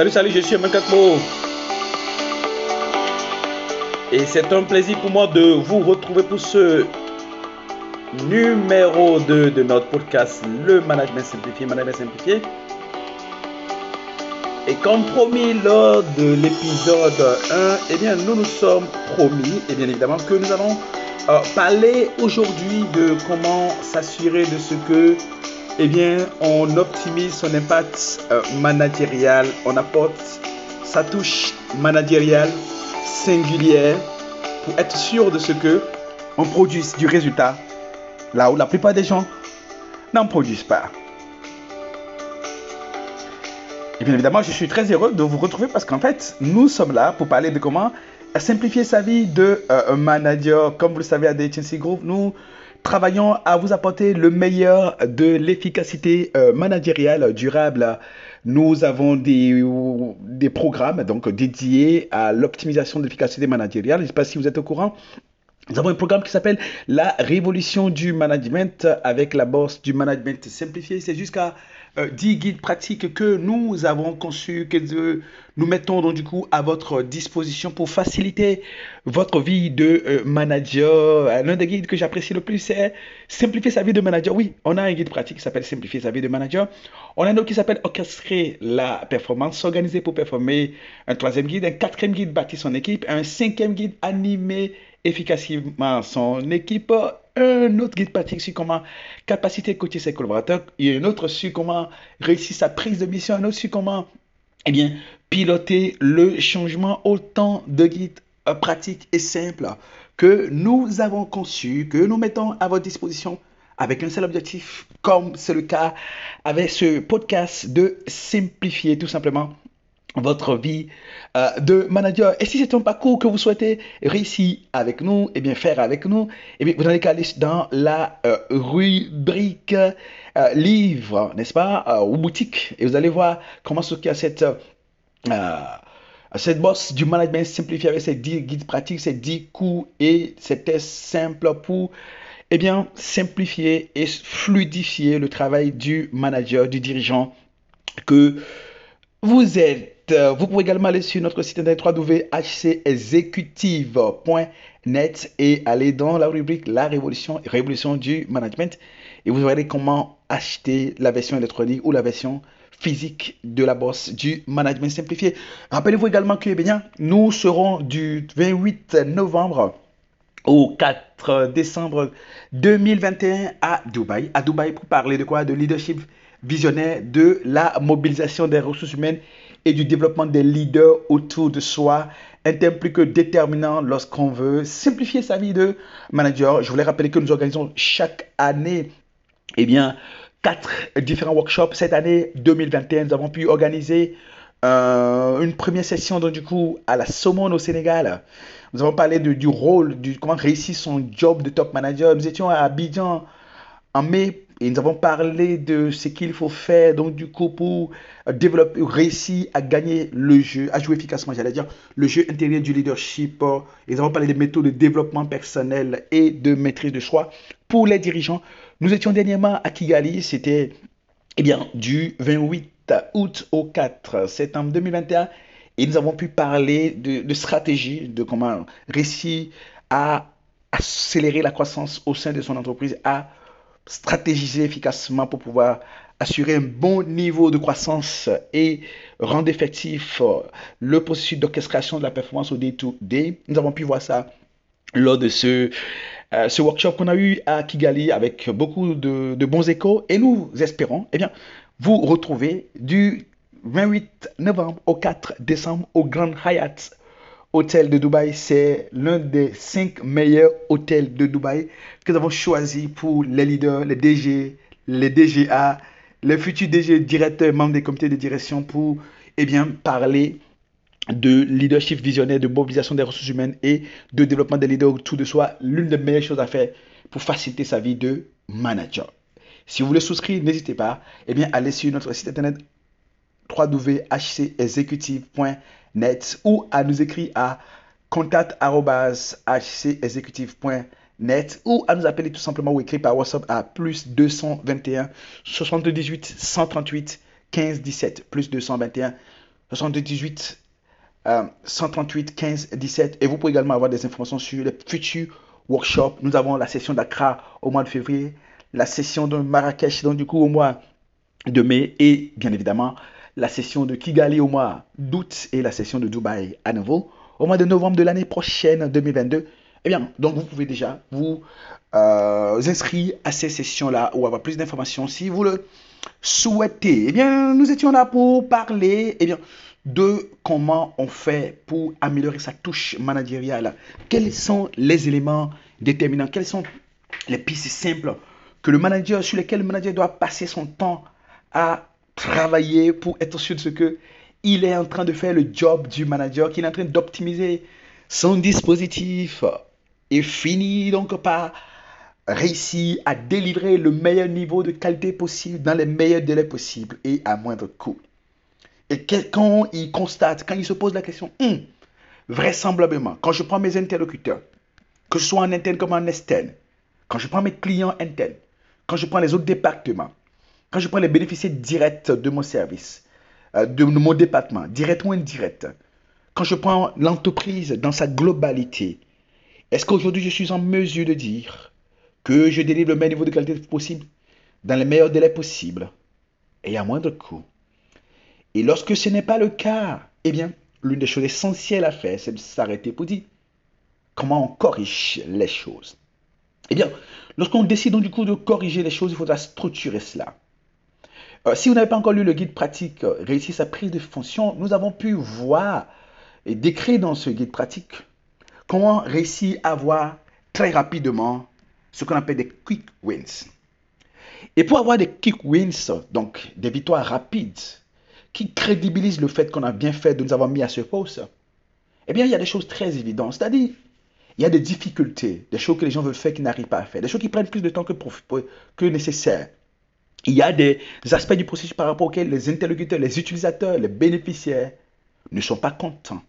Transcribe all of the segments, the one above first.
Salut, salut, je suis Kakmo. Et c'est un plaisir pour moi de vous retrouver pour ce numéro 2 de notre podcast, le Management Simplifié. Management Simplifié. Et comme promis lors de l'épisode 1, eh bien, nous nous sommes promis, et bien évidemment, que nous allons euh, parler aujourd'hui de comment s'assurer de ce que eh bien, on optimise son impact euh, managérial, on apporte sa touche managériale singulière pour être sûr de ce que on produise du résultat là où la plupart des gens n'en produisent pas. Et bien évidemment, je suis très heureux de vous retrouver parce qu'en fait, nous sommes là pour parler de comment simplifier sa vie de euh, manager. Comme vous le savez à Agency Group, nous travaillons à vous apporter le meilleur de l'efficacité euh, managériale durable. Nous avons des, des programmes donc dédiés à l'optimisation de l'efficacité managériale. Je ne sais pas si vous êtes au courant. Nous avons un programme qui s'appelle La révolution du management avec la bourse du management simplifié. C'est jusqu'à 10 euh, guides pratiques que nous avons conçus, que nous mettons donc du coup à votre disposition pour faciliter votre vie de euh, manager. L'un des guides que j'apprécie le plus, c'est Simplifier sa vie de manager. Oui, on a un guide pratique qui s'appelle Simplifier sa vie de manager. On a un autre qui s'appelle Orchestrer la performance, s'organiser pour performer. Un troisième guide, un quatrième guide, bâtir son équipe. Un cinquième guide, animer efficacement son équipe un autre guide pratique sur comment capacité coacher ses collaborateurs, a un autre sur comment réussir sa prise de mission, un autre sur comment eh bien, piloter le changement. Autant de guides euh, pratiques et simples que nous avons conçus, que nous mettons à votre disposition avec un seul objectif, comme c'est le cas avec ce podcast de simplifier tout simplement votre vie euh, de manager. Et si c'est un parcours que vous souhaitez réussir avec nous, et eh bien faire avec nous, eh bien vous n'allez qu'à aller dans la euh, rubrique euh, livre, n'est-ce pas, ou boutique, et vous allez voir comment ce qu'il y a cette cette bosse du management simplifié avec ces 10 guides pratiques, ces 10 coups et ces tests simples pour eh bien, simplifier et fluidifier le travail du manager, du dirigeant que vous êtes. Euh, vous pouvez également aller sur notre site internet www.hcexecutive.net et aller dans la rubrique La révolution, du management et vous verrez comment acheter la version électronique ou la version physique de la bosse du management simplifié. Rappelez-vous également que eh bien, nous serons du 28 novembre au 4 décembre 2021 à Dubaï. À Dubaï pour parler de quoi? De leadership visionnaire, de la mobilisation des ressources humaines et du développement des leaders autour de soi. Un thème plus que déterminant lorsqu'on veut simplifier sa vie de manager. Je voulais rappeler que nous organisons chaque année, eh bien, quatre différents workshops. Cette année 2021, nous avons pu organiser euh, une première session, donc du coup, à la Saumon au Sénégal. Nous avons parlé du rôle, du comment réussir son job de top manager. Nous étions à Abidjan en mai et nous avons parlé de ce qu'il faut faire, donc du coup, pour développer, réussir à gagner le jeu, à jouer efficacement, j'allais dire, le jeu intérieur du leadership. Et nous avons parlé des méthodes de développement personnel et de maîtrise de soi pour les dirigeants. Nous étions dernièrement à Kigali, c'était eh bien, du 28 août au 4 septembre 2021. Et nous avons pu parler de, de stratégie, de comment réussir à accélérer la croissance au sein de son entreprise, à stratégiser efficacement pour pouvoir assurer un bon niveau de croissance et rendre effectif euh, le processus d'orchestration de la performance au day-to-day. Nous avons pu voir ça lors de ce, euh, ce workshop qu'on a eu à Kigali avec beaucoup de, de, bons échos et nous espérons eh bien, vous retrouver du 28 novembre au 4 décembre au Grand Hyatt hôtel de Dubaï, c'est l'un des cinq meilleurs hôtels de Dubaï que nous avons choisi pour les leaders, les DG, les DGA, les futurs DG directeurs, membres des comités de direction pour eh bien, parler de leadership visionnaire, de mobilisation des ressources humaines et de développement des leaders autour de soi, l'une des meilleures choses à faire pour faciliter sa vie de manager. Si vous voulez souscrire, n'hésitez pas, eh bien, allez sur notre site internet www.hcexecutive.net net ou à nous écrire à contact.hcexecutive.net ou à nous appeler tout simplement ou écrire par WhatsApp à plus 221 78 138 15 17 plus 221 78 138 15 17. Et vous pouvez également avoir des informations sur les futurs workshops. Nous avons la session d'Accra au mois de février, la session de Marrakech, donc du coup au mois de mai, et bien évidemment la session de Kigali au mois d'août et la session de Dubaï à nouveau au mois de novembre de l'année prochaine 2022. Eh bien, donc vous pouvez déjà vous euh, inscrire à ces sessions-là ou avoir plus d'informations si vous le souhaitez. Eh bien, nous étions là pour parler eh bien, de comment on fait pour améliorer sa touche managériale. Quels sont les éléments déterminants? Quelles sont les pistes simples que le manager, sur lesquelles le manager doit passer son temps à travailler pour être sûr de ce que il est en train de faire le job du manager, qu'il est en train d'optimiser son dispositif et finit donc par réussir à délivrer le meilleur niveau de qualité possible dans les meilleurs délais possibles et à moindre coût. Et quand il constate, quand il se pose la question, hum, vraisemblablement, quand je prends mes interlocuteurs, que ce soit en interne comme en externe, quand je prends mes clients internes, quand je prends les autres départements, quand je prends les bénéficiaires directs de mon service, euh, de mon département, direct ou indirect, quand je prends l'entreprise dans sa globalité, est-ce qu'aujourd'hui je suis en mesure de dire que je délivre le meilleur niveau de qualité possible, dans les meilleurs délais possibles et à moindre coût? Et lorsque ce n'est pas le cas, eh bien, l'une des choses essentielles à faire, c'est de s'arrêter pour dire comment on corrige les choses. Eh bien, lorsqu'on décide donc du coup de corriger les choses, il faudra structurer cela. Euh, si vous n'avez pas encore lu le guide pratique euh, Réussir sa prise de fonction, nous avons pu voir et décrire dans ce guide pratique comment réussir à avoir très rapidement ce qu'on appelle des quick wins. Et pour avoir des quick wins, donc des victoires rapides, qui crédibilisent le fait qu'on a bien fait de nous avoir mis à ce poste, eh bien, il y a des choses très évidentes. C'est-à-dire, il y a des difficultés, des choses que les gens veulent faire qui n'arrivent pas à faire, des choses qui prennent plus de temps que, que nécessaire. Il y a des aspects du processus par rapport auxquels les interlocuteurs, les utilisateurs, les bénéficiaires ne sont pas contents.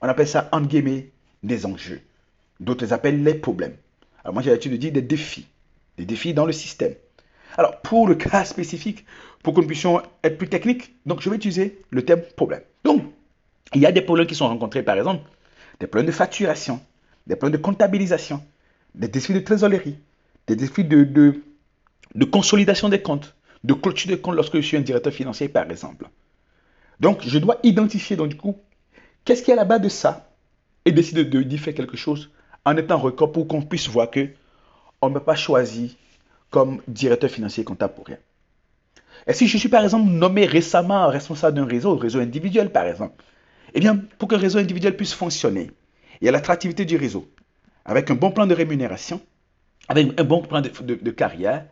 On appelle ça, en guillemets, des enjeux. D'autres les appellent les problèmes. Alors moi j'ai l'habitude de dire des défis. Des défis dans le système. Alors pour le cas spécifique, pour que nous puissions être plus techniques, donc je vais utiliser le terme problème. Donc, il y a des problèmes qui sont rencontrés par exemple, des problèmes de facturation, des problèmes de comptabilisation, des défis de trésorerie, des défis de, de, de consolidation des comptes, de clôture des comptes lorsque je suis un directeur financier par exemple. Donc je dois identifier donc du coup qu'est-ce qui est à la base de ça et décider de, d'y faire quelque chose en étant record pour qu'on puisse voir que on ne m'a pas choisi comme directeur financier comptable pour rien. Et si je suis par exemple nommé récemment responsable d'un réseau, réseau individuel par exemple, eh bien pour le réseau individuel puisse fonctionner, il y a l'attractivité du réseau, avec un bon plan de rémunération, avec un bon plan de, carrière.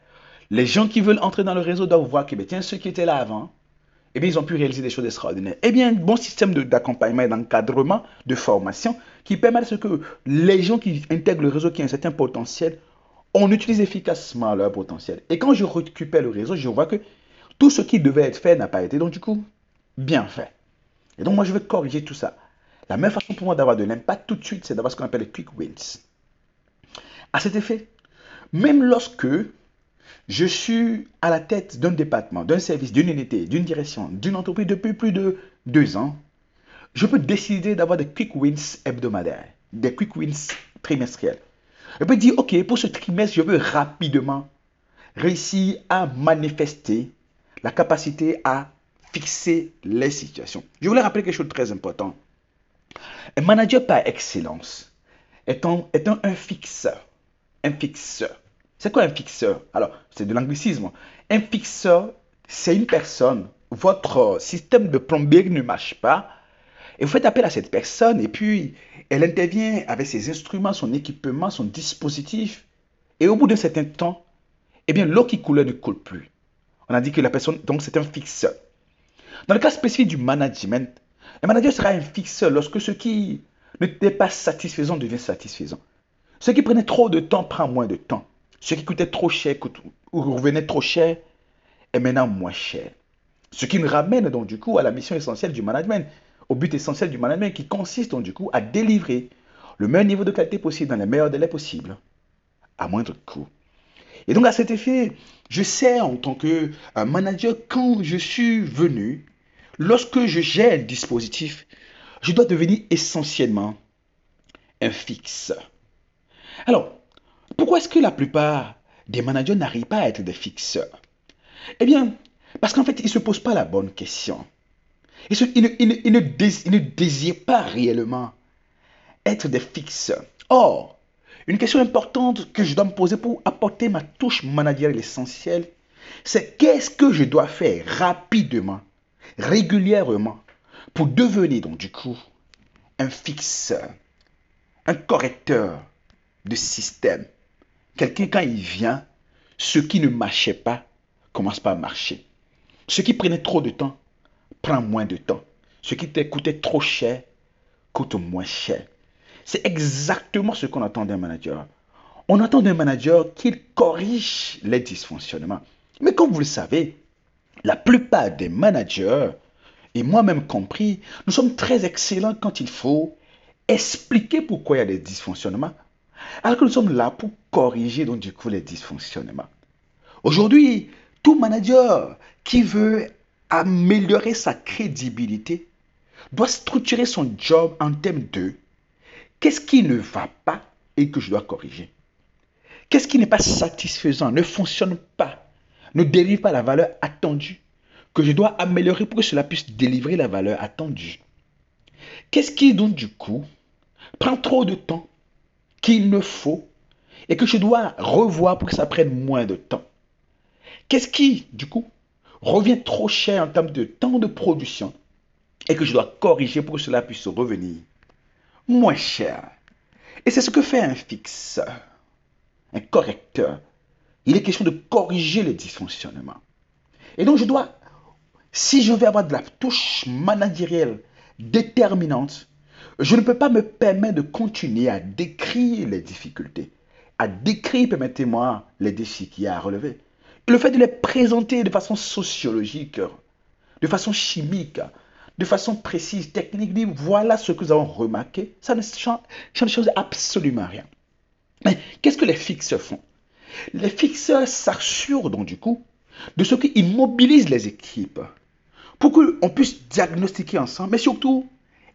Les gens qui veulent entrer dans le réseau doivent voir que, ben, tiens, ceux qui étaient là avant, eh bien, ils ont pu réaliser des choses extraordinaires. Eh bien, un bon système d'accompagnement et d'encadrement, de formation, qui permet à ce que les gens qui intègrent le réseau, qui ont un certain potentiel, on utilise efficacement leur potentiel. Et quand je récupère le réseau, je vois que tout ce qui devait être fait n'a pas été, donc du coup, bien fait. Et donc, moi, je vais corriger tout ça. La meilleure façon pour moi d'avoir de l'impact tout de suite, c'est d'avoir ce qu'on appelle les quick wins. À cet effet, même lorsque je suis à la tête d'un département, d'un service, d'une unité, d'une direction, d'une entreprise depuis plus de deux ans. Je peux décider d'avoir des quick wins hebdomadaires, des quick wins trimestriels. Je peux dire, OK, pour ce trimestre, je veux rapidement réussir à manifester la capacité à fixer les situations. Je voulais rappeler quelque chose de très important. Un manager par excellence est un, un fixeur. Un fixeur. C'est quoi un fixeur? Alors, c'est de l'anglicisme. Un fixeur, c'est une personne. Votre système de plomberie ne marche pas. Et vous faites appel à cette personne et puis elle intervient avec ses instruments, son équipement, son dispositif. Et au bout d'un certain temps, eh bien, l'eau qui coulait ne coule plus. On a dit que la personne, donc c'est un fixeur. Dans le cas spécifique du management, le manager sera un fixeur lorsque ce qui n'était pas satisfaisant devient satisfaisant. Ce qui prenait trop de temps prend moins de temps. Ce qui coûtait trop cher ou revenait trop cher est maintenant moins cher. Ce qui nous ramène donc du coup à la mission essentielle du management, au but essentiel du management qui consiste donc du coup à délivrer le meilleur niveau de qualité possible dans les meilleurs délais possibles, à moindre coût. Et donc à cet effet, je sais en tant que manager quand je suis venu, lorsque je gère un dispositif, je dois devenir essentiellement un fixe. Alors, pourquoi est-ce que la plupart des managers n'arrivent pas à être des fixeurs? Eh bien, parce qu'en fait, ils ne se posent pas la bonne question. Ils, ne, désirent pas réellement être des fixes. Or, une question importante que je dois me poser pour apporter ma touche managériale essentielle, c'est qu'est-ce que je dois faire rapidement, régulièrement, pour devenir donc du coup un fixeur, un correcteur de système? Quelqu'un quand il vient, ce qui ne marchait pas commence pas à marcher. Ce qui prenait trop de temps prend moins de temps. Ce qui te coûtait trop cher coûte moins cher. C'est exactement ce qu'on attend d'un manager. On attend d'un manager qu'il corrige les dysfonctionnements. Mais comme vous le savez, la plupart des managers, et moi-même compris, nous sommes très excellents quand il faut expliquer pourquoi il y a des dysfonctionnements, alors que nous sommes là pour corriger donc du coup les dysfonctionnements. Aujourd'hui, tout manager qui veut améliorer sa crédibilité doit structurer son job en termes de qu'est-ce qui ne va pas et que je dois corriger. Qu'est-ce qui n'est pas satisfaisant, ne fonctionne pas, ne délivre pas la valeur attendue, que je dois améliorer pour que cela puisse délivrer la valeur attendue. Qu'est-ce qui donc du coup prend trop de temps qu'il ne faut et que je dois revoir pour que ça prenne moins de temps. Qu'est-ce qui, du coup, revient trop cher en termes de temps de production et que je dois corriger pour que cela puisse revenir? Moins cher. Et c'est ce que fait un fixeur, un correcteur. Il est question de corriger les dysfonctionnements. Et donc je dois, si je veux avoir de la touche managérielle déterminante, je ne peux pas me permettre de continuer à décrire les difficultés, à décrire, permettez-moi, les défis qu'il y a à relever. Et le fait de les présenter de façon sociologique, de façon chimique, de façon précise, technique, dire voilà ce que nous avons remarqué, ça ne change, absolument rien. Mais qu'est-ce que les fixeurs font? Les fixeurs s'assurent donc du coup de ce qui immobilise les équipes pour qu'on puisse diagnostiquer ensemble, mais surtout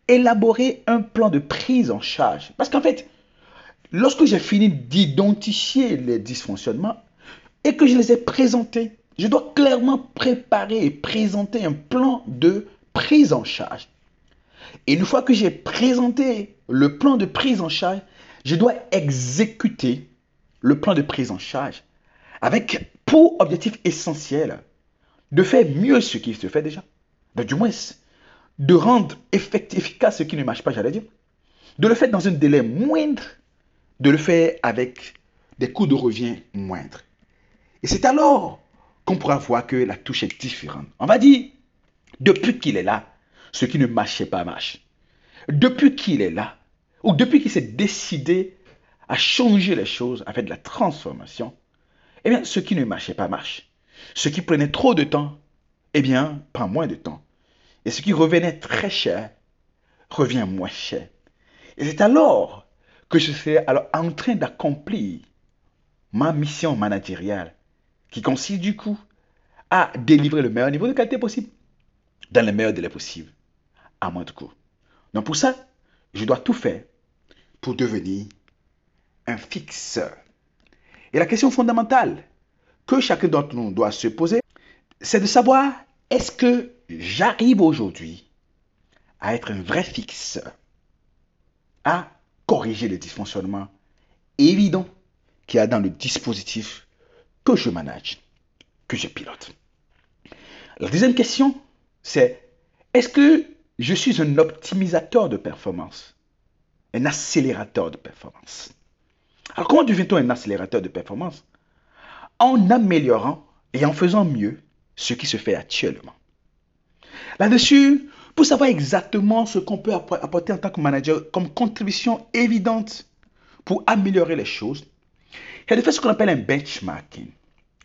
élaborer un plan de prise en charge. Parce qu'en fait, lorsque j'ai fini d'identifier les dysfonctionnements et que je les ai présentés, je dois clairement préparer et présenter un plan de prise en charge. Et une fois que j'ai présenté le plan de prise en charge, je dois exécuter le plan de prise en charge avec pour objectif essentiel de faire mieux ce qui se fait déjà. Donc, du moins, de rendre efficace ce qui ne marche pas, j'allais dire, de le faire dans un délai moindre, de le faire avec des coûts de revient moindres. Et c'est alors qu'on pourra voir que la touche est différente. On va dire, depuis qu'il est là, ce qui ne marchait pas marche. Depuis qu'il est là, ou depuis qu'il s'est décidé à changer les choses, à faire de la transformation, eh bien, ce qui ne marchait pas marche. Ce qui prenait trop de temps, eh bien, prend moins de temps. Et ce qui revenait très cher revient moins cher. Et c'est alors que je suis alors en train d'accomplir ma mission managériale qui consiste du coup à délivrer le meilleur niveau de qualité possible dans le meilleur délai possible à moins de coût. Donc pour ça, je dois tout faire pour devenir un fixeur. Et la question fondamentale que chacun d'entre nous doit se poser, c'est de savoir est-ce que j'arrive aujourd'hui à être un vrai fixe, à corriger les dysfonctionnements évidents qu'il y a dans le dispositif que je manage, que je pilote? La deuxième question, c'est est-ce que je suis un optimisateur de performance, un accélérateur de performance? Alors comment devient-on un accélérateur de performance? En améliorant et en faisant mieux ce qui se fait actuellement. Là-dessus, pour savoir exactement ce qu'on peut apporter en tant que manager comme contribution évidente pour améliorer les choses, il y a de faire ce qu'on appelle un benchmarking.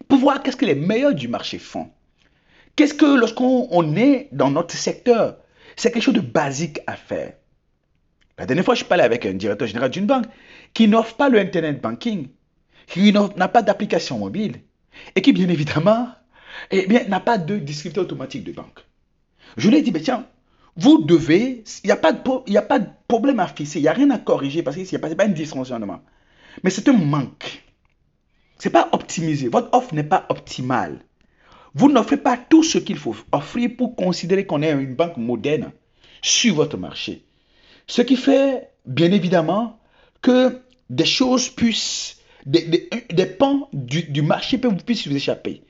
Pour voir qu'est-ce que les meilleurs du marché font. Qu'est-ce que lorsqu'on est dans notre secteur, c'est quelque chose de basique à faire. La dernière fois, je parlais avec un directeur général d'une banque qui n'offre pas le Internet Banking, qui n'a pas d'application mobile et qui, bien évidemment, eh bien, n'a pas de distributeur automatique de banque. Je lui ai dit, mais tiens, vous devez, il n'y a, pas de, il a pas de problème à fixer, il n'y a rien à corriger parce que ce n'est pas un dysfonctionnement. Mais c'est un manque. Ce n'est pas optimisé. Votre offre n'est pas optimale. Vous n'offrez pas tout ce qu'il faut offrir pour considérer qu'on est une banque moderne sur votre marché. Ce qui fait, bien évidemment, que des choses puissent, des, pans du, marché puissent vous échapper.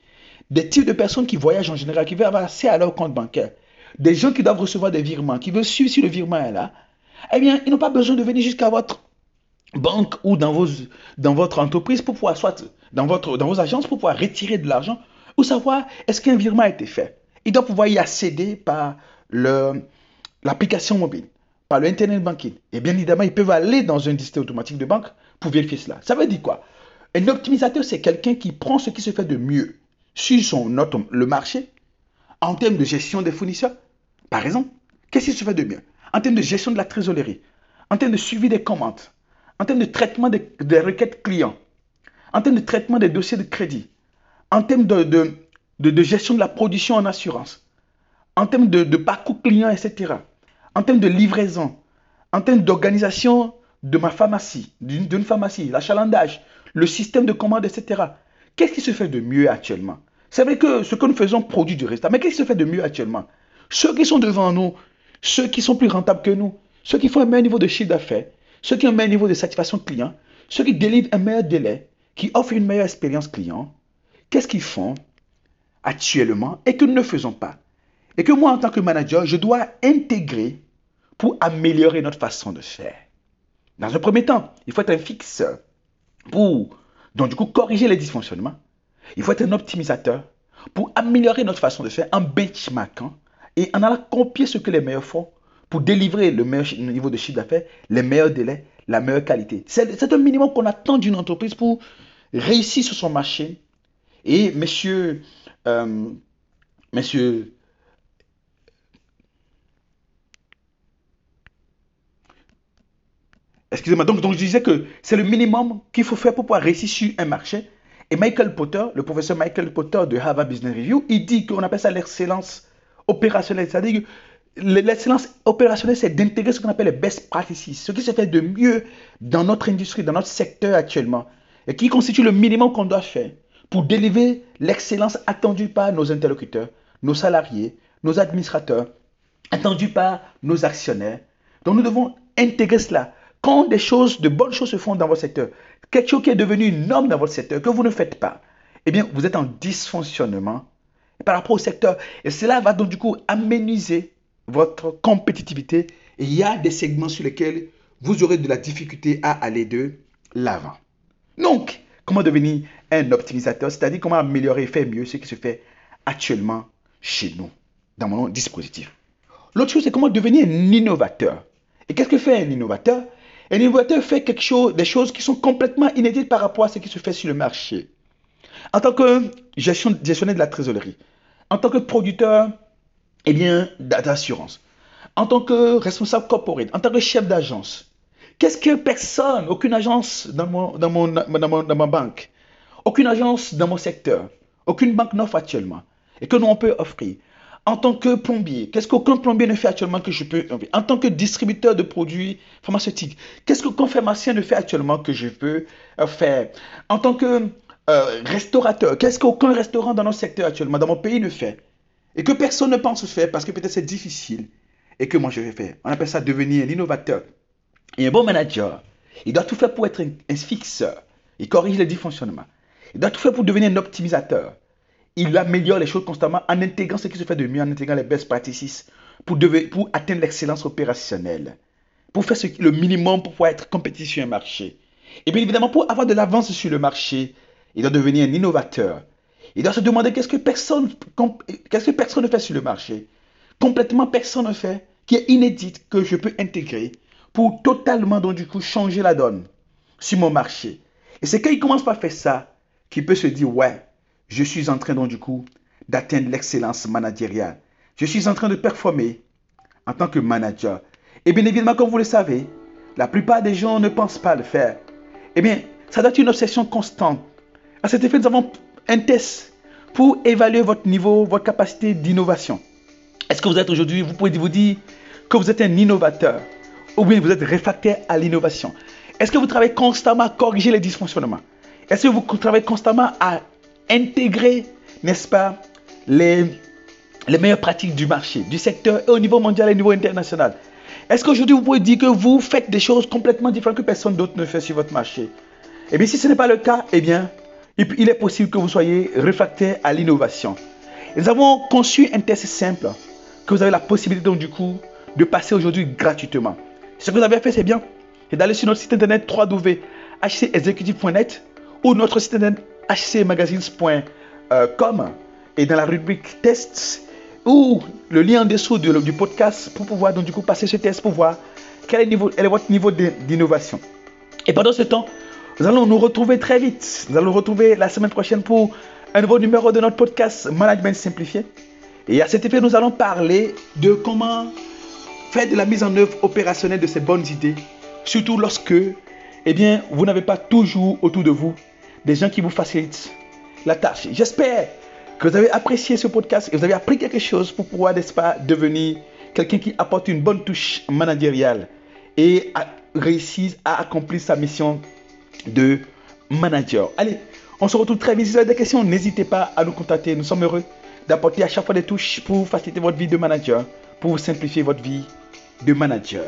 Des types de personnes qui voyagent en général, qui veulent avoir accès à leur compte bancaire. Des gens qui doivent recevoir des virements, qui veulent suivre si le virement est là. Eh bien, ils n'ont pas besoin de venir jusqu'à votre banque ou dans, votre entreprise pour pouvoir, soit dans, votre, dans vos agences pour pouvoir retirer de l'argent ou savoir est-ce qu'un virement a été fait. Ils doivent pouvoir y accéder par l'application mobile, par le Internet Banking. Et bien évidemment, ils peuvent aller dans un disque automatique de banque pour vérifier cela. Ça veut dire quoi? Un optimisateur, c'est quelqu'un qui prend ce qui se fait de mieux sur son, le marché en termes de gestion des fournisseurs. Par exemple, qu'est-ce qui se fait de mieux? En termes de gestion de la trésorerie, en termes de suivi des commandes, en termes de traitement des, requêtes clients, en termes de traitement des dossiers de crédit, en termes de, de, gestion de la production en assurance, en termes de, parcours client, etc., en termes de livraison, en termes d'organisation de ma pharmacie, d'une pharmacie, l'achalandage, le système de commande, etc. Qu'est-ce qui se fait de mieux actuellement? C'est vrai que ce que nous faisons produit du résultat, mais qu'est-ce qui se fait de mieux actuellement? Ceux qui sont devant nous, ceux qui sont plus rentables que nous, ceux qui font un meilleur niveau de chiffre d'affaires, ceux qui ont un meilleur niveau de satisfaction client, ceux qui délivrent un meilleur délai, qui offrent une meilleure expérience client, qu'est-ce qu'ils font actuellement et que nous ne faisons pas? Et que moi, en tant que manager, je dois intégrer pour améliorer notre façon de faire. Dans un premier temps, il faut être un fixeur pour, donc du coup, corriger les dysfonctionnements. Il faut être un optimisateur pour améliorer notre façon de faire en benchmarkant et en allant copier ce que les meilleurs font pour délivrer le meilleur niveau de chiffre d'affaires, les meilleurs délais, la meilleure qualité. C'est un minimum qu'on attend d'une entreprise pour réussir sur son marché. Et messieurs, euh, messieurs, excusez-moi, donc, donc je disais que c'est le minimum qu'il faut faire pour pouvoir réussir sur un marché. Et Michael Potter, le professeur Michael Potter de Harvard Business Review, il dit qu'on appelle ça l'excellence opérationnelle. C'est-à-dire L'excellence opérationnelle, c'est d'intégrer ce qu'on appelle les best practices, ce qui se fait de mieux dans notre industrie, dans notre secteur actuellement, et qui constitue le minimum qu'on doit faire pour délivrer l'excellence attendue par nos interlocuteurs, nos salariés, nos administrateurs, attendue par nos actionnaires. Donc nous devons intégrer cela. Quand des choses, de bonnes choses se font dans votre secteur, quelque chose qui est devenu une norme dans votre secteur, que vous ne faites pas, eh bien, vous êtes en dysfonctionnement par rapport au secteur. Et cela va donc du coup améniser votre compétitivité et il y a des segments sur lesquels vous aurez de la difficulté à aller de l'avant. Donc, comment devenir un optimisateur, c'est-à-dire comment améliorer et faire mieux ce qui se fait actuellement chez nous, dans mon dispositif? L'autre chose, c'est comment devenir un innovateur. Et qu'est-ce que fait un innovateur? Un innovateur fait quelque chose, des choses qui sont complètement inédites par rapport à ce qui se fait sur le marché. En tant que gestionnaire de la trésorerie, en tant que producteur eh d'assurance. En tant que responsable corporate, en tant que chef d'agence, qu'est-ce que personne, aucune agence dans, mon, dans, mon, dans, ma banque, aucune agence dans mon secteur, aucune banque n'offre actuellement et que nous on peut offrir en tant que plombier, qu'est-ce qu'aucun plombier ne fait actuellement que je peux En tant que distributeur de produits pharmaceutiques, qu'est-ce qu'aucun pharmacien ne fait actuellement que je peux euh, faire? En tant que euh, restaurateur, qu'est-ce qu'aucun restaurant dans notre secteur actuellement, dans mon pays ne fait et que personne ne pense faire parce que peut-être c'est difficile et que moi je vais faire? On appelle ça devenir un innovateur. Et un bon manager, il doit tout faire pour être un, fixeur. Il corrige les dysfonctionnements. Il doit tout faire pour devenir un optimisateur. Il améliore les choses constamment en intégrant ce qui se fait de mieux, en intégrant les best practices pour, atteindre l'excellence opérationnelle. Pour faire ce, le minimum pour pouvoir être compétitif sur un marché. Et bien évidemment, pour avoir de l'avance sur le marché, il doit devenir un innovateur. Il doit se demander qu'est-ce que personne, qu'est-ce que personne ne fait sur le marché. Complètement personne ne fait, qui est inédite, que je peux intégrer pour totalement, donc du coup, changer la donne sur mon marché. Et c'est quand il commence par faire ça qu'il peut se dire, ouais, je suis en train, donc du coup, d'atteindre l'excellence managériale. Je suis en train de performer en tant que manager. Et bien évidemment, comme vous le savez, la plupart des gens ne pensent pas le faire. Eh bien, ça doit être une obsession constante. À cet effet, nous avons un test pour évaluer votre niveau, votre capacité d'innovation. Est-ce que vous êtes aujourd'hui, vous pouvez vous dire que vous êtes un innovateur ou bien vous êtes réfractaire à l'innovation? Est-ce que vous travaillez constamment à corriger les dysfonctionnements? Est-ce que vous travaillez constamment à intégrer, n'est-ce pas, les, les meilleures pratiques du marché, du secteur et au niveau mondial et au niveau international Est-ce qu'aujourd'hui vous pouvez dire que vous faites des choses complètement différentes que personne d'autre ne fait sur votre marché? Eh bien, si ce n'est pas le cas, eh bien, il est possible que vous soyez réfractaire à l'innovation. Nous avons conçu un test simple que vous avez la possibilité donc du coup de passer aujourd'hui gratuitement. Ce que vous avez fait, c'est bien. C'est d'aller sur notre site internet www.hcexecutive.net ou notre site internet hcmagazines.com et dans la rubrique tests ou le lien en dessous du, podcast pour pouvoir donc du coup passer ce test pour voir quel est, niveau, est votre niveau d'innovation. Et pendant ce temps, nous allons nous retrouver très vite. Nous allons nous retrouver la semaine prochaine pour un nouveau numéro de notre podcast Management Simplifié. Et à cet effet, nous allons parler de comment faire de la mise en œuvre opérationnelle de ces bonnes idées, surtout lorsque eh bien, vous n'avez pas toujours autour de vous des gens qui vous facilitent la tâche. J'espère que vous avez apprécié ce podcast et vous avez appris quelque chose pour pouvoir, n'est-ce pas, devenir quelqu'un qui apporte une bonne touche managériale et réussir à accomplir sa mission de manager. Allez, on se retrouve très vite. Si vous avez des questions, n'hésitez pas à nous contacter. Nous sommes heureux d'apporter à chaque fois des touches pour faciliter votre vie de manager, pour vous simplifier votre vie de manager.